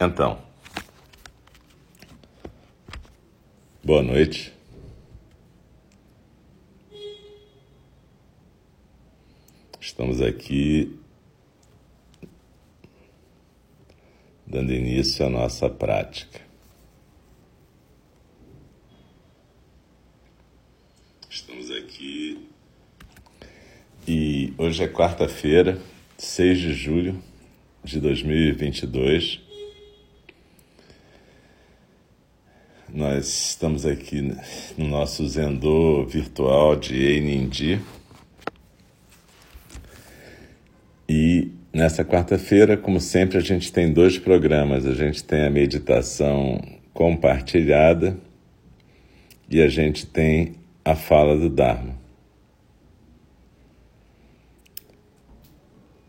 Então, boa noite. Estamos aqui dando início à nossa prática. Estamos aqui e hoje é quarta-feira, 6 de julho de 2022. Nós estamos aqui no nosso Zendô virtual de Einindi. E nessa quarta-feira, como sempre, a gente tem dois programas. A gente tem a meditação compartilhada e a gente tem a fala do Dharma.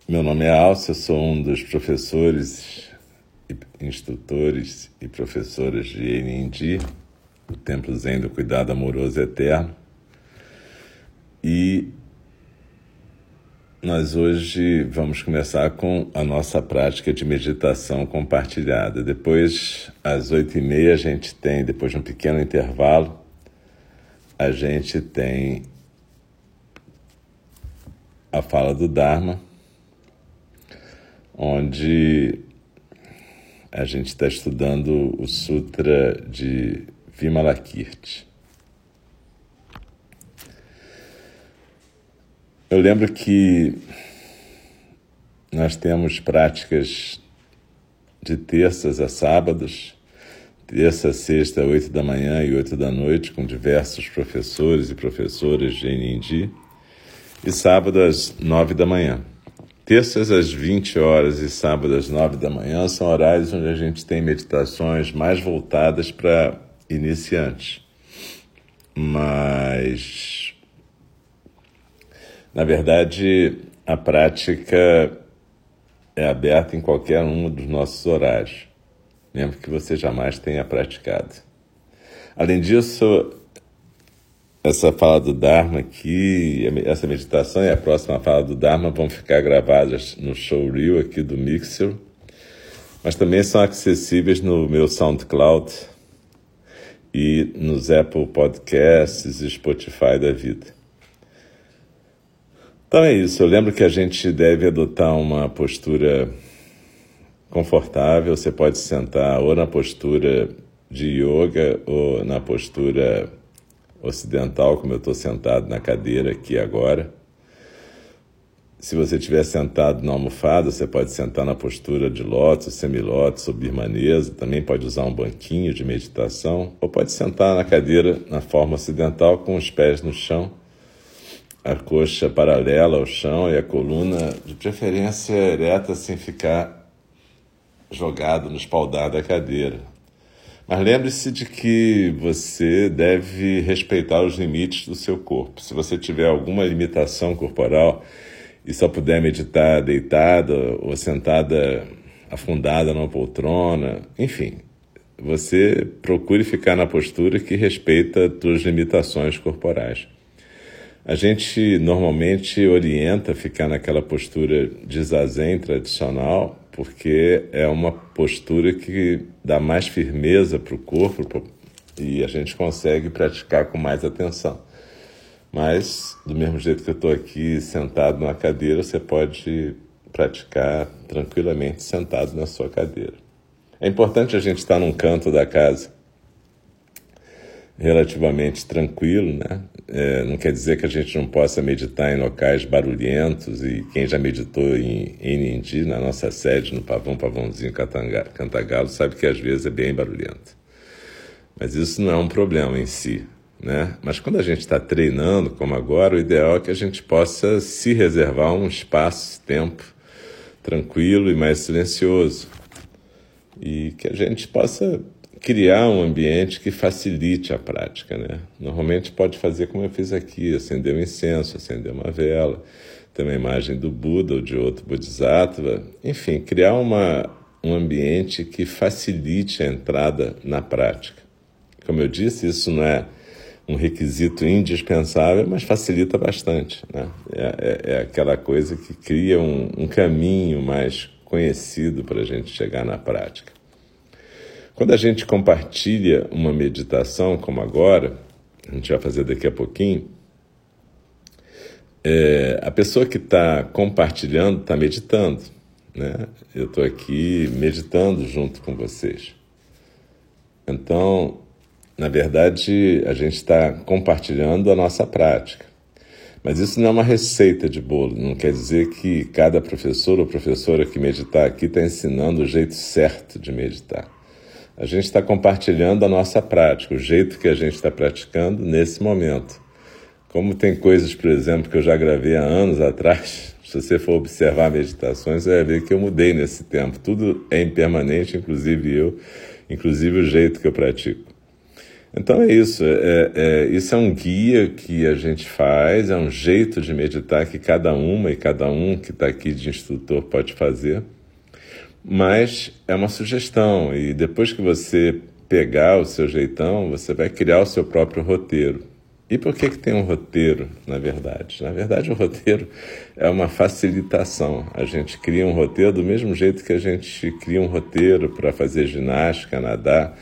Meu nome é Alcio, eu sou um dos professores, instrutores e professoras de Enindi, o Templo Zen do Cuidado Amoroso Eterno. E nós hoje vamos começar com a nossa prática de meditação compartilhada. Depois, às oito e meia, a gente tem, depois de um pequeno intervalo, a gente tem a fala do Dharma onde a gente está estudando o Sutra de Vimalakirti. Eu lembro que nós temos práticas de terças a sábados, terça, sexta, oito da manhã e oito da noite, com diversos professores e professoras de Nindi, e sábado às nove da manhã. Terças às 20 horas e sábados às 9 da manhã são horários onde a gente tem meditações mais voltadas para iniciantes. Mas, na verdade, a prática é aberta em qualquer um dos nossos horários, mesmo que você jamais tenha praticado. Além disso, essa fala do Dharma aqui, essa meditação e a próxima fala do Dharma vão ficar gravadas no showreel aqui do Mixer, mas também são acessíveis no meu SoundCloud e nos Apple Podcasts e Spotify da vida. Então é isso, eu lembro que a gente deve adotar uma postura confortável, você pode sentar ou na postura de yoga ou na postura ocidental, como eu estou sentado na cadeira aqui agora. Se você estiver sentado na almofada, você pode sentar na postura de lótus, semilótus ou birmanesa, também pode usar um banquinho de meditação, ou pode sentar na cadeira na forma ocidental com os pés no chão, a coxa paralela ao chão e a coluna, de preferência ereta, sem ficar jogado no espaldar da cadeira. Mas lembre-se de que você deve respeitar os limites do seu corpo. Se você tiver alguma limitação corporal e só puder meditar deitada ou sentada afundada numa poltrona, enfim, você procure ficar na postura que respeita suas limitações corporais. A gente normalmente orienta ficar naquela postura de zazen tradicional, porque é uma postura que dá mais firmeza para o corpo e a gente consegue praticar com mais atenção. Mas, do mesmo jeito que eu estou aqui sentado numa cadeira, você pode praticar tranquilamente sentado na sua cadeira. É importante a gente estar num canto da casa relativamente tranquilo, né? É, não quer dizer que a gente não possa meditar em locais barulhentos e quem já meditou em Inindi, na nossa sede, no Pavão Pavãozinho Cantagalo, sabe que às vezes é bem barulhento. Mas isso não é um problema em si, né? Mas quando a gente está treinando, como agora, o ideal é que a gente possa se reservar um espaço, tempo tranquilo e mais silencioso. E que a gente possa criar um ambiente que facilite a prática, né? Normalmente pode fazer como eu fiz aqui, acender um incenso, acender uma vela, ter uma imagem do Buda ou de outro Bodhisattva, enfim, criar uma, um ambiente que facilite a entrada na prática. Como eu disse, isso não é um requisito indispensável, mas facilita bastante. Né? É, é, é aquela coisa que cria um, um caminho mais conhecido para a gente chegar na prática. Quando a gente compartilha uma meditação, como agora, a gente vai fazer daqui a pouquinho, é, a pessoa que está compartilhando está meditando. Né? Eu estou aqui meditando junto com vocês. Então, na verdade, a gente está compartilhando a nossa prática. Mas isso não é uma receita de bolo, não quer dizer que cada professor ou professora que meditar aqui está ensinando o jeito certo de meditar. A gente está compartilhando a nossa prática, o jeito que a gente está praticando nesse momento. Como tem coisas, por exemplo, que eu já gravei há anos atrás, se você for observar meditações, você vai ver que eu mudei nesse tempo. Tudo é impermanente, inclusive eu, inclusive o jeito que eu pratico. Então é isso, é, é, isso é um guia que a gente faz, é um jeito de meditar que cada uma e cada um que está aqui de instrutor pode fazer, mas é uma sugestão e depois que você pegar o seu jeitão, você vai criar o seu próprio roteiro. E por que, que tem um roteiro, na verdade? Na verdade, o roteiro é uma facilitação. A gente cria um roteiro do mesmo jeito que a gente cria um roteiro para fazer ginástica, nadar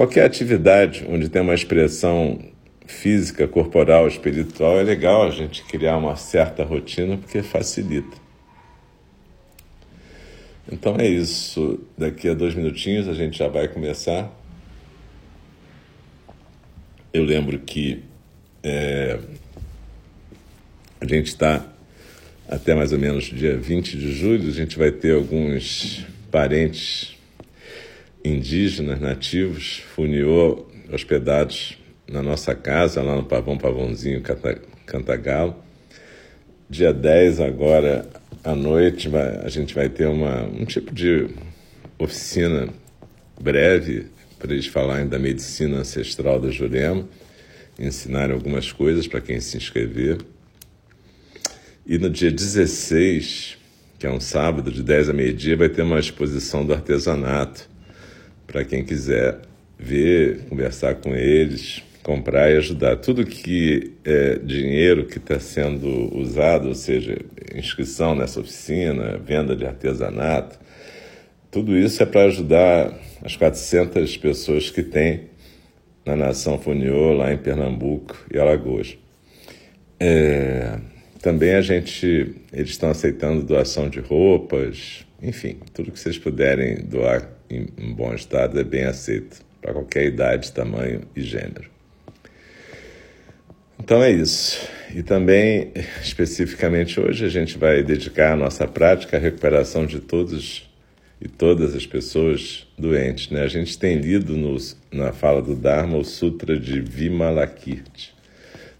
Qualquer atividade onde tem uma expressão física, corporal, espiritual, é legal a gente criar uma certa rotina porque facilita. Então é isso. Daqui a dois minutinhos a gente já vai começar. Eu lembro que é, a gente está até mais ou menos dia 20 de julho, a gente vai ter alguns parentes indígenas nativos, Funiô, hospedados na nossa casa, lá no Pavão Pavãozinho Cantagalo. Dia 10, agora à noite, a gente vai ter uma, um tipo de oficina breve para eles falarem da medicina ancestral da Jurema, ensinarem algumas coisas para quem se inscrever. E no dia 16, que é um sábado, de 10 a meio-dia, vai ter uma exposição do artesanato para quem quiser ver, conversar com eles, comprar e ajudar. Tudo que é dinheiro que está sendo usado, ou seja, inscrição nessa oficina, venda de artesanato, tudo isso é para ajudar as 400 pessoas que tem na Nação Funiô, lá em Pernambuco e Alagoas. É, também a gente, eles estão aceitando doação de roupas, enfim, tudo que vocês puderem doar em, em bom estado é bem aceito para qualquer idade, tamanho e gênero. Então é isso. E também, especificamente hoje, a gente vai dedicar a nossa prática à recuperação de todos e todas as pessoas doentes. Né? A gente tem lido na fala do Dharma o Sutra de Vimalakirti,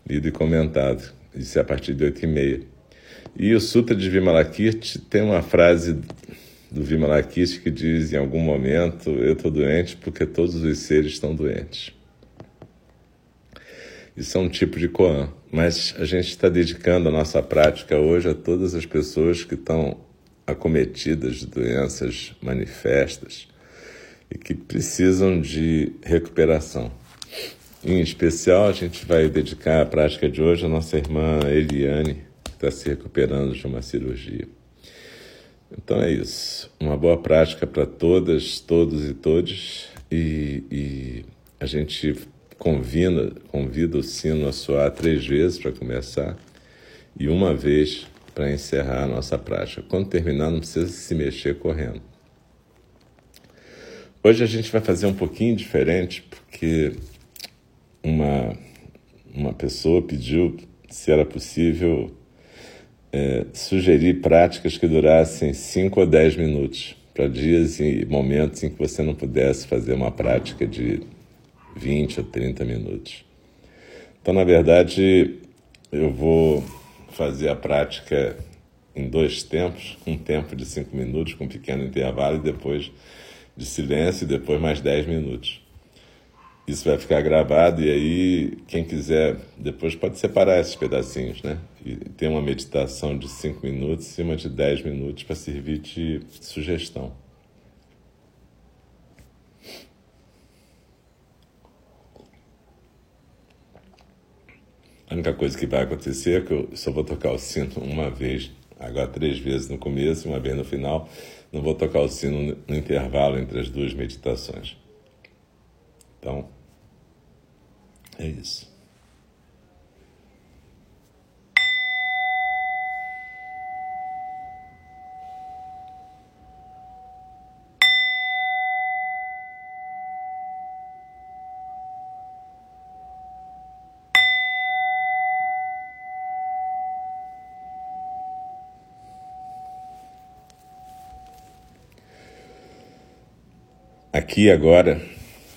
lido e comentado. Isso é a partir de 8 e meia. E o Sutra de Vimalakirti tem uma frase do Vimalakirti que diz em algum momento eu estou doente porque todos os seres estão doentes. Isso é um tipo de Koan, mas a gente está dedicando a nossa prática hoje a todas as pessoas que estão acometidas de doenças manifestas e que precisam de recuperação. Em especial, a gente vai dedicar a prática de hoje à nossa irmã Eliane, que está se recuperando de uma cirurgia. Então é isso. Uma boa prática para todas, todos e todes. E, e, a gente convida, convida o sino a soar três vezes para começar e uma vez para encerrar a nossa prática. Quando terminar, não precisa se mexer correndo. Hoje a gente vai fazer um pouquinho diferente, porque uma, uma pessoa pediu se era possível é, sugerir práticas que durassem 5 ou 10 minutos, para dias e momentos em que você não pudesse fazer uma prática de 20 ou 30 minutos. Então, na verdade, eu vou fazer a prática em dois tempos, um tempo de 5 minutos com um pequeno intervalo e depois de silêncio e depois mais 10 minutos. Isso vai ficar gravado e aí quem quiser depois pode separar esses pedacinhos, né? E ter uma meditação de 5 minutos e uma de 10 minutos para servir de sugestão. A única coisa que vai acontecer é que eu só vou tocar o sino uma vez, agora três vezes no começo e uma vez no final. Não vou tocar o sino no intervalo entre as duas meditações. Então, é isso. Aqui agora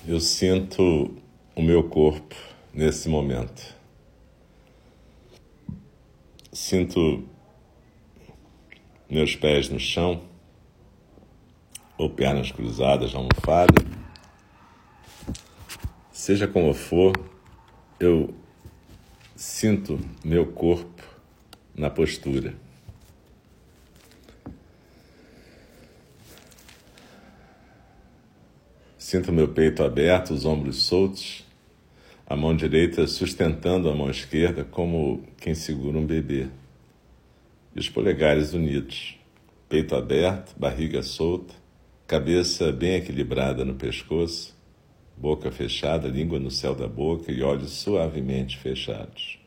eu sinto o meu corpo nesse momento. Sinto meus pés no chão, ou pernas cruzadas na almofada. Seja como for, eu sinto meu corpo na postura. Sinto meu peito aberto, os ombros soltos, a mão direita sustentando a mão esquerda como quem segura um bebê. E os polegares unidos, peito aberto, barriga solta, cabeça bem equilibrada no pescoço, boca fechada, língua no céu da boca e olhos suavemente fechados.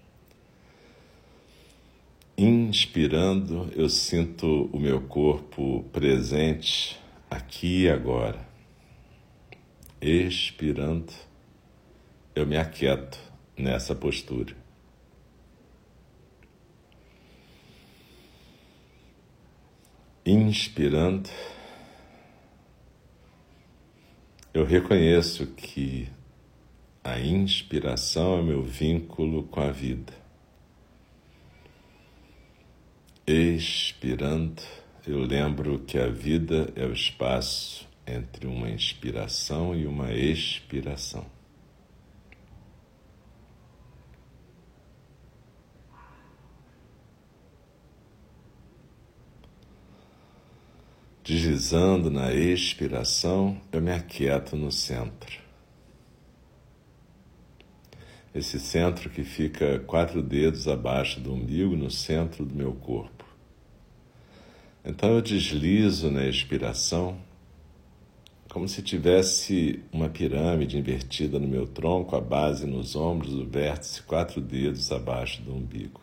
Inspirando, eu sinto o meu corpo presente aqui e agora expirando, eu me aquieto nessa postura. Inspirando, eu reconheço que a inspiração é meu vínculo com a vida. Expirando, eu lembro que a vida é o espaço entre uma inspiração e uma expiração. Deslizando na expiração, eu me aquieto no centro. Esse centro que fica quatro dedos abaixo do umbigo, no centro do meu corpo. Então eu deslizo na expiração como se tivesse uma pirâmide invertida no meu tronco, a base nos ombros, o vértice quatro dedos abaixo do umbigo.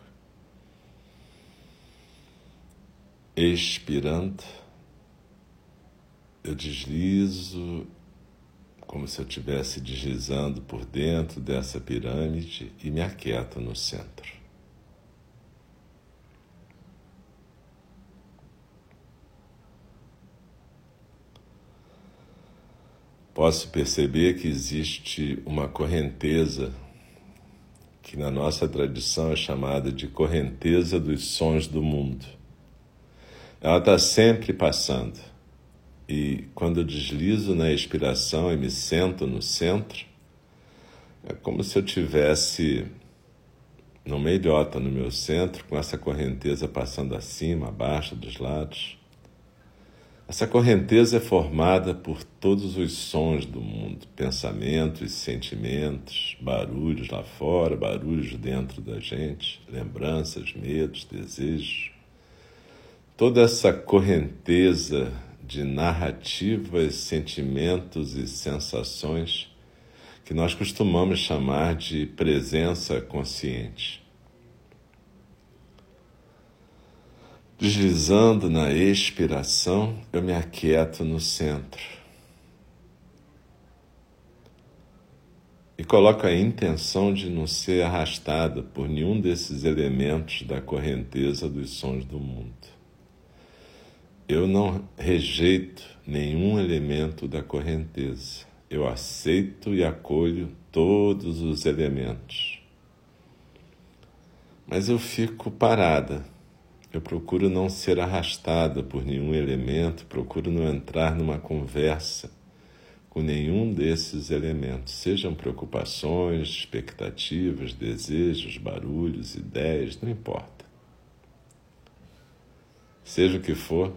Expirando, eu deslizo como se eu estivesse deslizando por dentro dessa pirâmide e me aquieto no centro. Posso perceber que existe uma correnteza que na nossa tradição é chamada de correnteza dos sons do mundo. Ela está sempre passando. E quando eu deslizo na expiração e me sento no centro, é como se eu tivesse numa ilhota no meu centro, com essa correnteza passando acima, abaixo, dos lados. Essa correnteza é formada por todos os sons do mundo, pensamentos, sentimentos, barulhos lá fora, barulhos dentro da gente, lembranças, medos, desejos. Toda essa correnteza de narrativas, sentimentos e sensações que nós costumamos chamar de presença consciente. Deslizando na expiração, eu me aquieto no centro. E coloco a intenção de não ser arrastada por nenhum desses elementos da correnteza dos sons do mundo. Eu não rejeito nenhum elemento da correnteza. Eu aceito e acolho todos os elementos. Mas eu fico parada eu procuro não ser arrastada por nenhum elemento, procuro não entrar numa conversa com nenhum desses elementos, sejam preocupações, expectativas, desejos, barulhos, ideias, não importa. Seja o que for,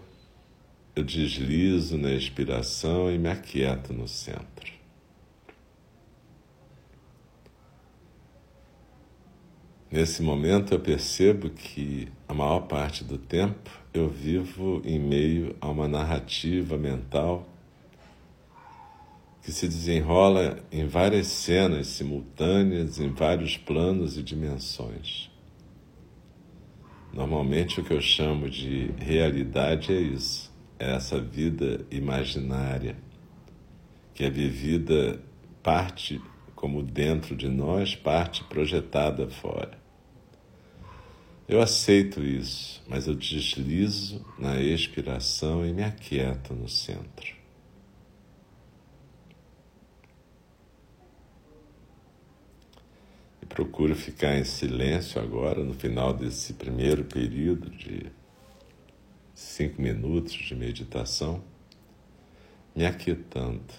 eu deslizo na expiração e me aquieto no centro. Nesse momento eu percebo que a maior parte do tempo eu vivo em meio a uma narrativa mental que se desenrola em várias cenas simultâneas, em vários planos e dimensões. Normalmente o que eu chamo de realidade é isso, é essa vida imaginária que é vivida parte como dentro de nós, parte projetada fora. Eu aceito isso, mas eu deslizo na expiração e me aquieto no centro. E procuro ficar em silêncio agora, no final desse primeiro período de cinco minutos de meditação, me aquietando.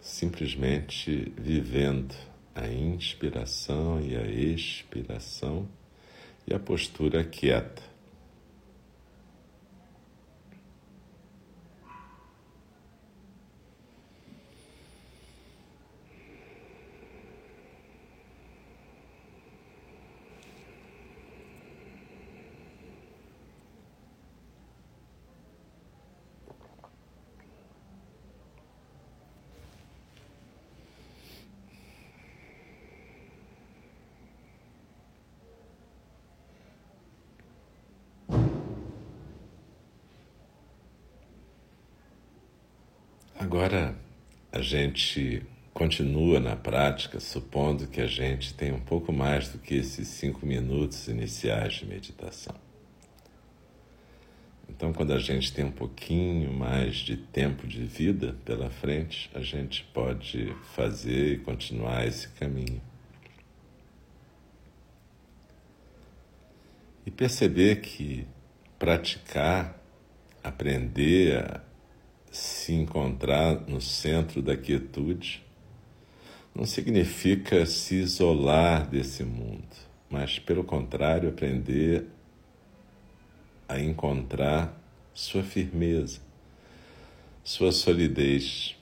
Simplesmente vivendo a inspiração e a expiração e a postura quieta. Agora a gente continua na prática, supondo que a gente tem um pouco mais do que esses cinco minutos iniciais de meditação. Então, quando a gente tem um pouquinho mais de tempo de vida pela frente, a gente pode fazer e continuar esse caminho. E perceber que praticar, aprender a se encontrar no centro da quietude não significa se isolar desse mundo, mas, pelo contrário, aprender a encontrar sua firmeza, sua solidez,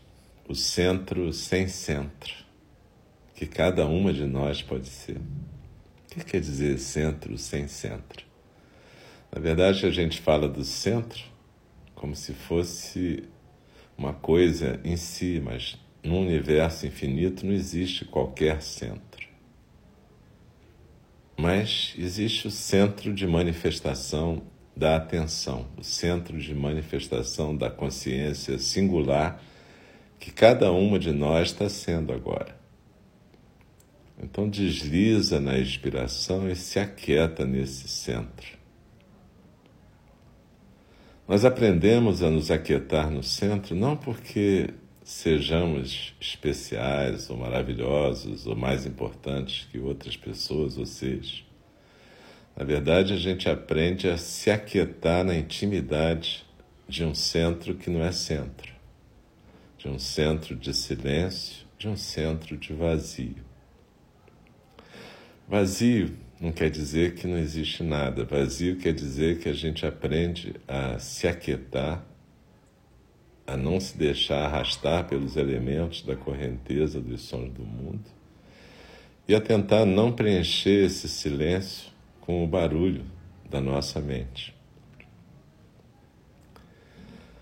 o centro sem centro, que cada uma de nós pode ser. O que quer dizer centro sem centro? Na verdade, a gente fala do centro como se fosse uma coisa em si, mas no universo infinito não existe qualquer centro. Mas existe o centro de manifestação da atenção, o centro de manifestação da consciência singular que cada uma de nós está sendo agora. Então desliza na inspiração e se aquieta nesse centro. Nós aprendemos a nos aquietar no centro não porque sejamos especiais ou maravilhosos ou mais importantes que outras pessoas ou seres. Na verdade, a gente aprende a se aquietar na intimidade de um centro que não é centro, de um centro de silêncio, de um centro de vazio. Vazio não quer dizer que não existe nada. Vazio quer dizer que a gente aprende a se aquietar, a não se deixar arrastar pelos elementos da correnteza dos sons do mundo e a tentar não preencher esse silêncio com o barulho da nossa mente.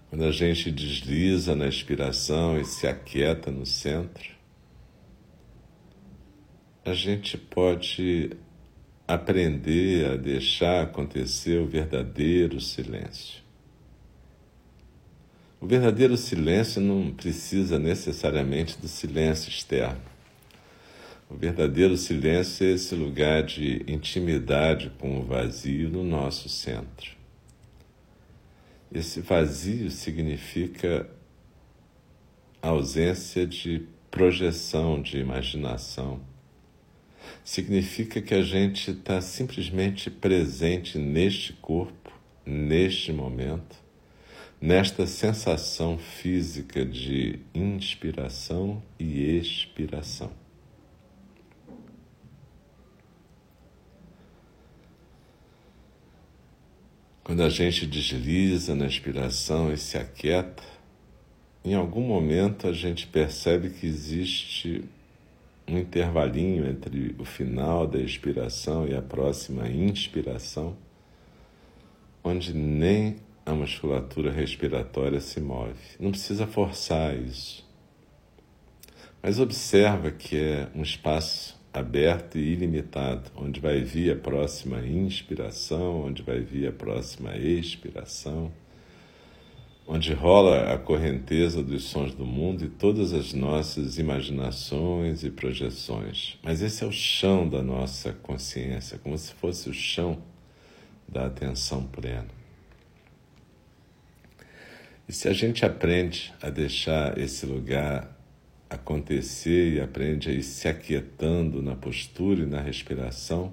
Quando a gente desliza na expiração e se aquieta no centro, a gente pode aprender a deixar acontecer o verdadeiro silêncio. O verdadeiro silêncio não precisa necessariamente do silêncio externo. O verdadeiro silêncio é esse lugar de intimidade com o vazio no nosso centro. Esse vazio significa ausência de projeção, de imaginação significa que a gente está simplesmente presente neste corpo, neste momento, nesta sensação física de inspiração e expiração. Quando a gente desliza na inspiração e se aquieta, em algum momento a gente percebe que existe um intervalinho entre o final da expiração e a próxima inspiração, onde nem a musculatura respiratória se move. Não precisa forçar isso. Mas observa que é um espaço aberto e ilimitado, onde vai vir a próxima inspiração, onde vai vir a próxima expiração, onde rola a correnteza dos sons do mundo e todas as nossas imaginações e projeções. Mas esse é o chão da nossa consciência, como se fosse o chão da atenção plena. E se a gente aprende a deixar esse lugar acontecer e aprende a ir se aquietando na postura e na respiração,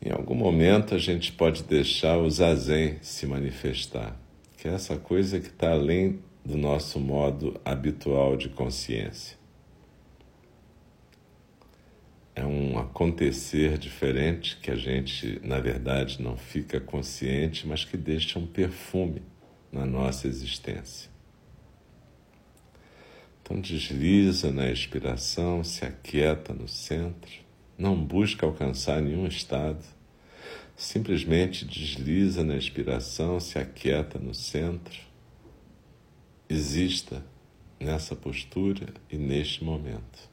em algum momento a gente pode deixar o zazen se manifestar, que é essa coisa que está além do nosso modo habitual de consciência. É um acontecer diferente que a gente, na verdade, não fica consciente, mas que deixa um perfume na nossa existência. Então desliza na expiração, se aquieta no centro, não busca alcançar nenhum estado, simplesmente desliza na expiração, se aquieta no centro, exista nessa postura e neste momento.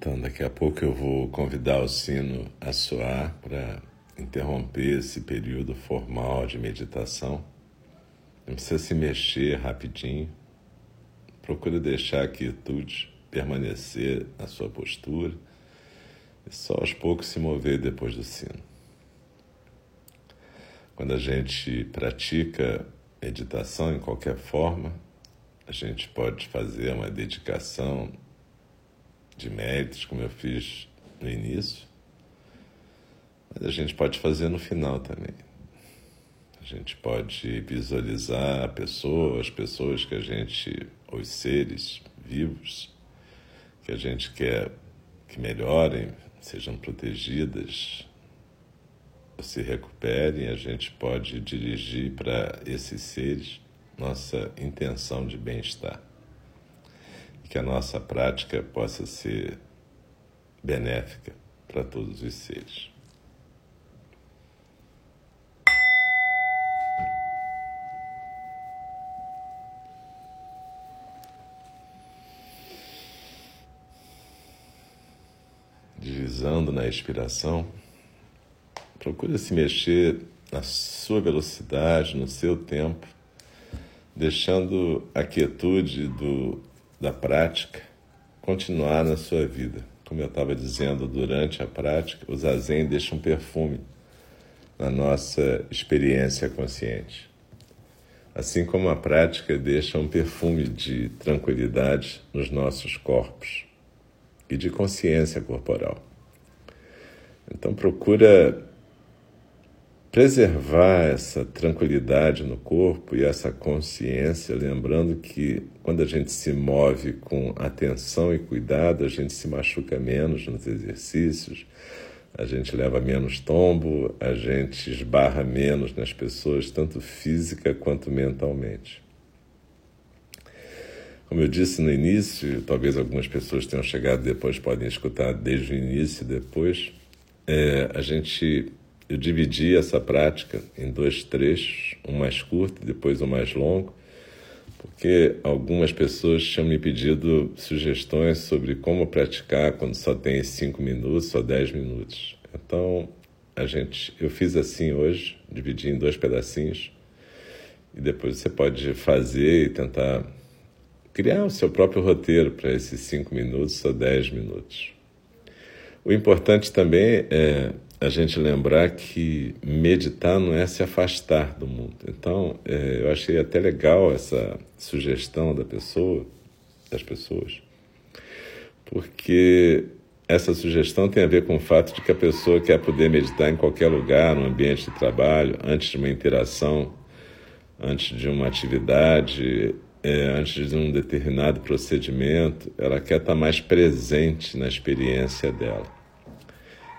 Então, daqui a pouco eu vou convidar o sino a soar para interromper esse período formal de meditação. Não precisa se mexer rapidinho. Procure deixar a quietude permanecer na sua postura e só aos poucos se mover depois do sino. Quando a gente pratica meditação em qualquer forma, a gente pode fazer uma dedicação de méritos, como eu fiz no início, mas a gente pode fazer no final também. A gente pode visualizar a pessoa, as pessoas que a gente, os seres vivos, que a gente quer que melhorem, sejam protegidas, se recuperem, a gente pode dirigir para esses seres nossa intenção de bem-estar que a nossa prática possa ser benéfica para todos os seres. Deslizando na expiração, procure se mexer na sua velocidade, no seu tempo deixando a quietude do, da prática continuar na sua vida. Como eu estava dizendo, durante a prática, o zazen deixa um perfume na nossa experiência consciente. Assim como a prática deixa um perfume de tranquilidade nos nossos corpos e de consciência corporal. Então procura preservar essa tranquilidade no corpo e essa consciência, lembrando que quando a gente se move com atenção e cuidado, a gente se machuca menos nos exercícios, a gente leva menos tombo, a gente esbarra menos nas pessoas, tanto física quanto mentalmente. Como eu disse no início, talvez algumas pessoas tenham chegado depois, podem escutar desde o início depois, é, a gente eu dividi essa prática em dois trechos, um mais curto e depois um mais longo, porque algumas pessoas tinham me pedido sugestões sobre como praticar quando só tem cinco minutos, só dez minutos. Então, a gente, eu fiz assim hoje, dividi em dois pedacinhos, e depois você pode fazer e tentar criar o seu próprio roteiro para esses cinco minutos ou dez minutos. O importante também é a gente lembrar que meditar não é se afastar do mundo. Então, é, eu achei até legal essa sugestão da pessoa, das pessoas, porque essa sugestão tem a ver com o fato de que a pessoa quer poder meditar em qualquer lugar, no ambiente de trabalho, antes de uma interação, antes de uma atividade, é, antes de um determinado procedimento, ela quer estar mais presente na experiência dela.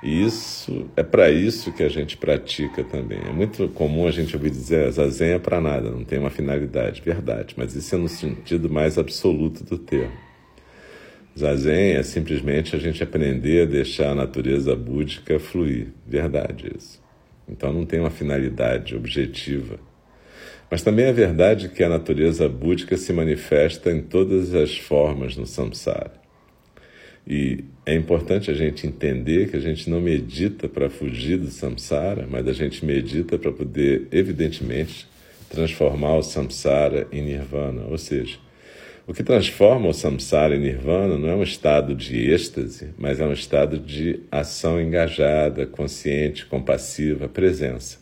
E isso é para isso que a gente pratica também. É muito comum a gente ouvir dizer zazen é para nada, não tem uma finalidade. Verdade, mas isso é no sentido mais absoluto do termo. Zazen é simplesmente a gente aprender a deixar a natureza búdica fluir. Verdade isso. Então não tem uma finalidade objetiva. Mas também é verdade que a natureza búdica se manifesta em todas as formas no samsara. E é importante a gente entender que a gente não medita para fugir do samsara, mas a gente medita para poder, evidentemente, transformar o samsara em nirvana. Ou seja, o que transforma o samsara em nirvana não é um estado de êxtase, mas é um estado de ação engajada, consciente, compassiva, presença.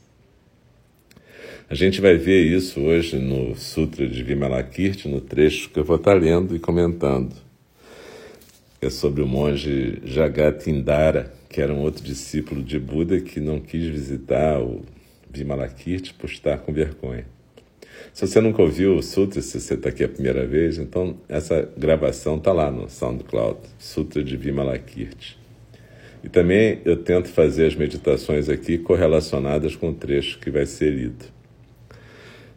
A gente vai ver isso hoje no Sutra de Vimalakirti, no trecho que eu vou estar lendo e comentando é sobre o monge Jagatindara, que era um outro discípulo de Buda que não quis visitar o Vimalakirti por estar com vergonha. Se você nunca ouviu o Sutra, se você está aqui a primeira vez, então essa gravação está lá no SoundCloud, Sutra de Vimalakirti. E também eu tento fazer as meditações aqui correlacionadas com o trecho que vai ser lido.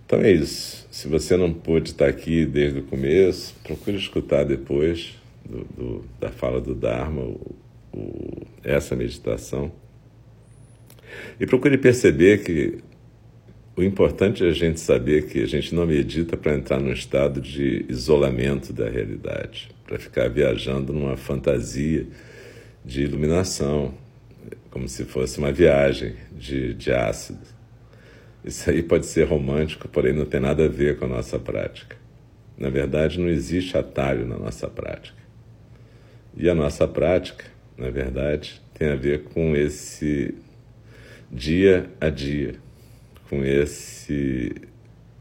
Então é isso. Se você não pôde estar aqui desde o começo, procure escutar depois do, do, da fala do Dharma, o, o, essa meditação. E procure perceber que o importante é a gente saber que a gente não medita para entrar num estado de isolamento da realidade, para ficar viajando numa fantasia de iluminação, como se fosse uma viagem de, de ácido. Isso aí pode ser romântico, porém não tem nada a ver com a nossa prática. Na verdade, não existe atalho na nossa prática. E a nossa prática, na verdade, tem a ver com esse dia a dia, com esse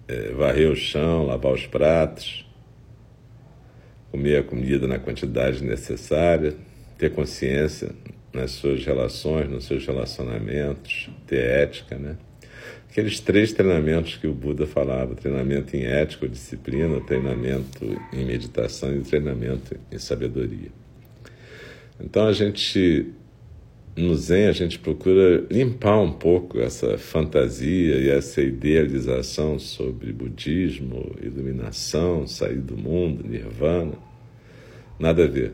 é, varrer o chão, lavar os pratos, comer a comida na quantidade necessária, ter consciência nas suas relações, nos seus relacionamentos, ter ética, né? Aqueles três treinamentos que o Buda falava: treinamento em ética, disciplina, treinamento em meditação e treinamento em sabedoria. Então a gente no Zen a gente procura limpar um pouco essa fantasia e essa idealização sobre budismo, iluminação, sair do mundo, nirvana. Nada a ver.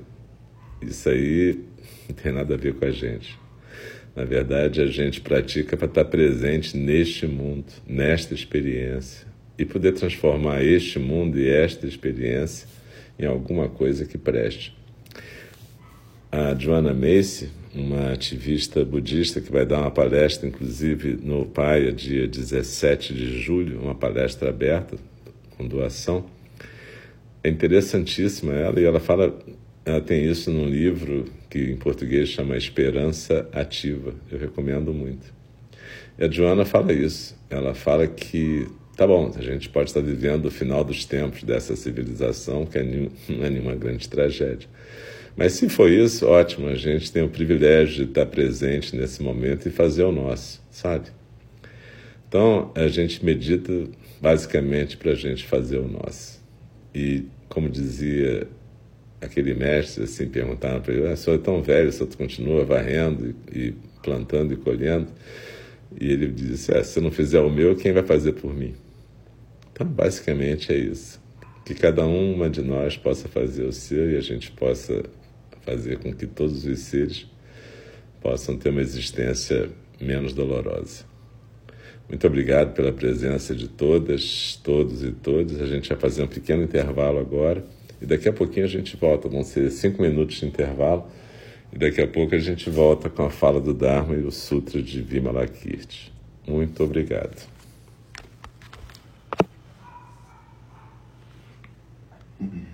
Isso aí não tem nada a ver com a gente. Na verdade, a gente pratica para estar presente neste mundo, nesta experiência, e poder transformar este mundo e esta experiência em alguma coisa que preste a Joanna Macy, uma ativista budista que vai dar uma palestra, inclusive no Paia, dia 17 de julho, uma palestra aberta, com doação. É interessantíssima ela, e ela fala, ela tem isso num livro que em português chama Esperança Ativa. Eu recomendo muito. E a Joana fala isso. Ela fala que tá bom, a gente pode estar vivendo o final dos tempos dessa civilização, que é não é nenhuma grande tragédia. Mas se for isso, ótimo, a gente tem o privilégio de estar presente nesse momento e fazer o nosso, sabe? Então, a gente medita basicamente para a gente fazer o nosso. E, como dizia aquele mestre, assim, perguntando para ele, ah, o senhor é tão velho, o senhor continua varrendo e plantando e colhendo? E ele disse, ah, se eu não fizer o meu, quem vai fazer por mim? Então, basicamente é isso. Que cada uma de nós possa fazer o seu e a gente possa fazer com que todos os seres possam ter uma existência menos dolorosa. Muito obrigado pela presença de todas, todos e todos. A gente vai fazer um pequeno intervalo agora e daqui a pouquinho a gente volta. Vão ser cinco minutos de intervalo e daqui a pouco a gente volta com a fala do Dharma e o Sutra de Vimalakirti. Muito obrigado. Mm-hmm.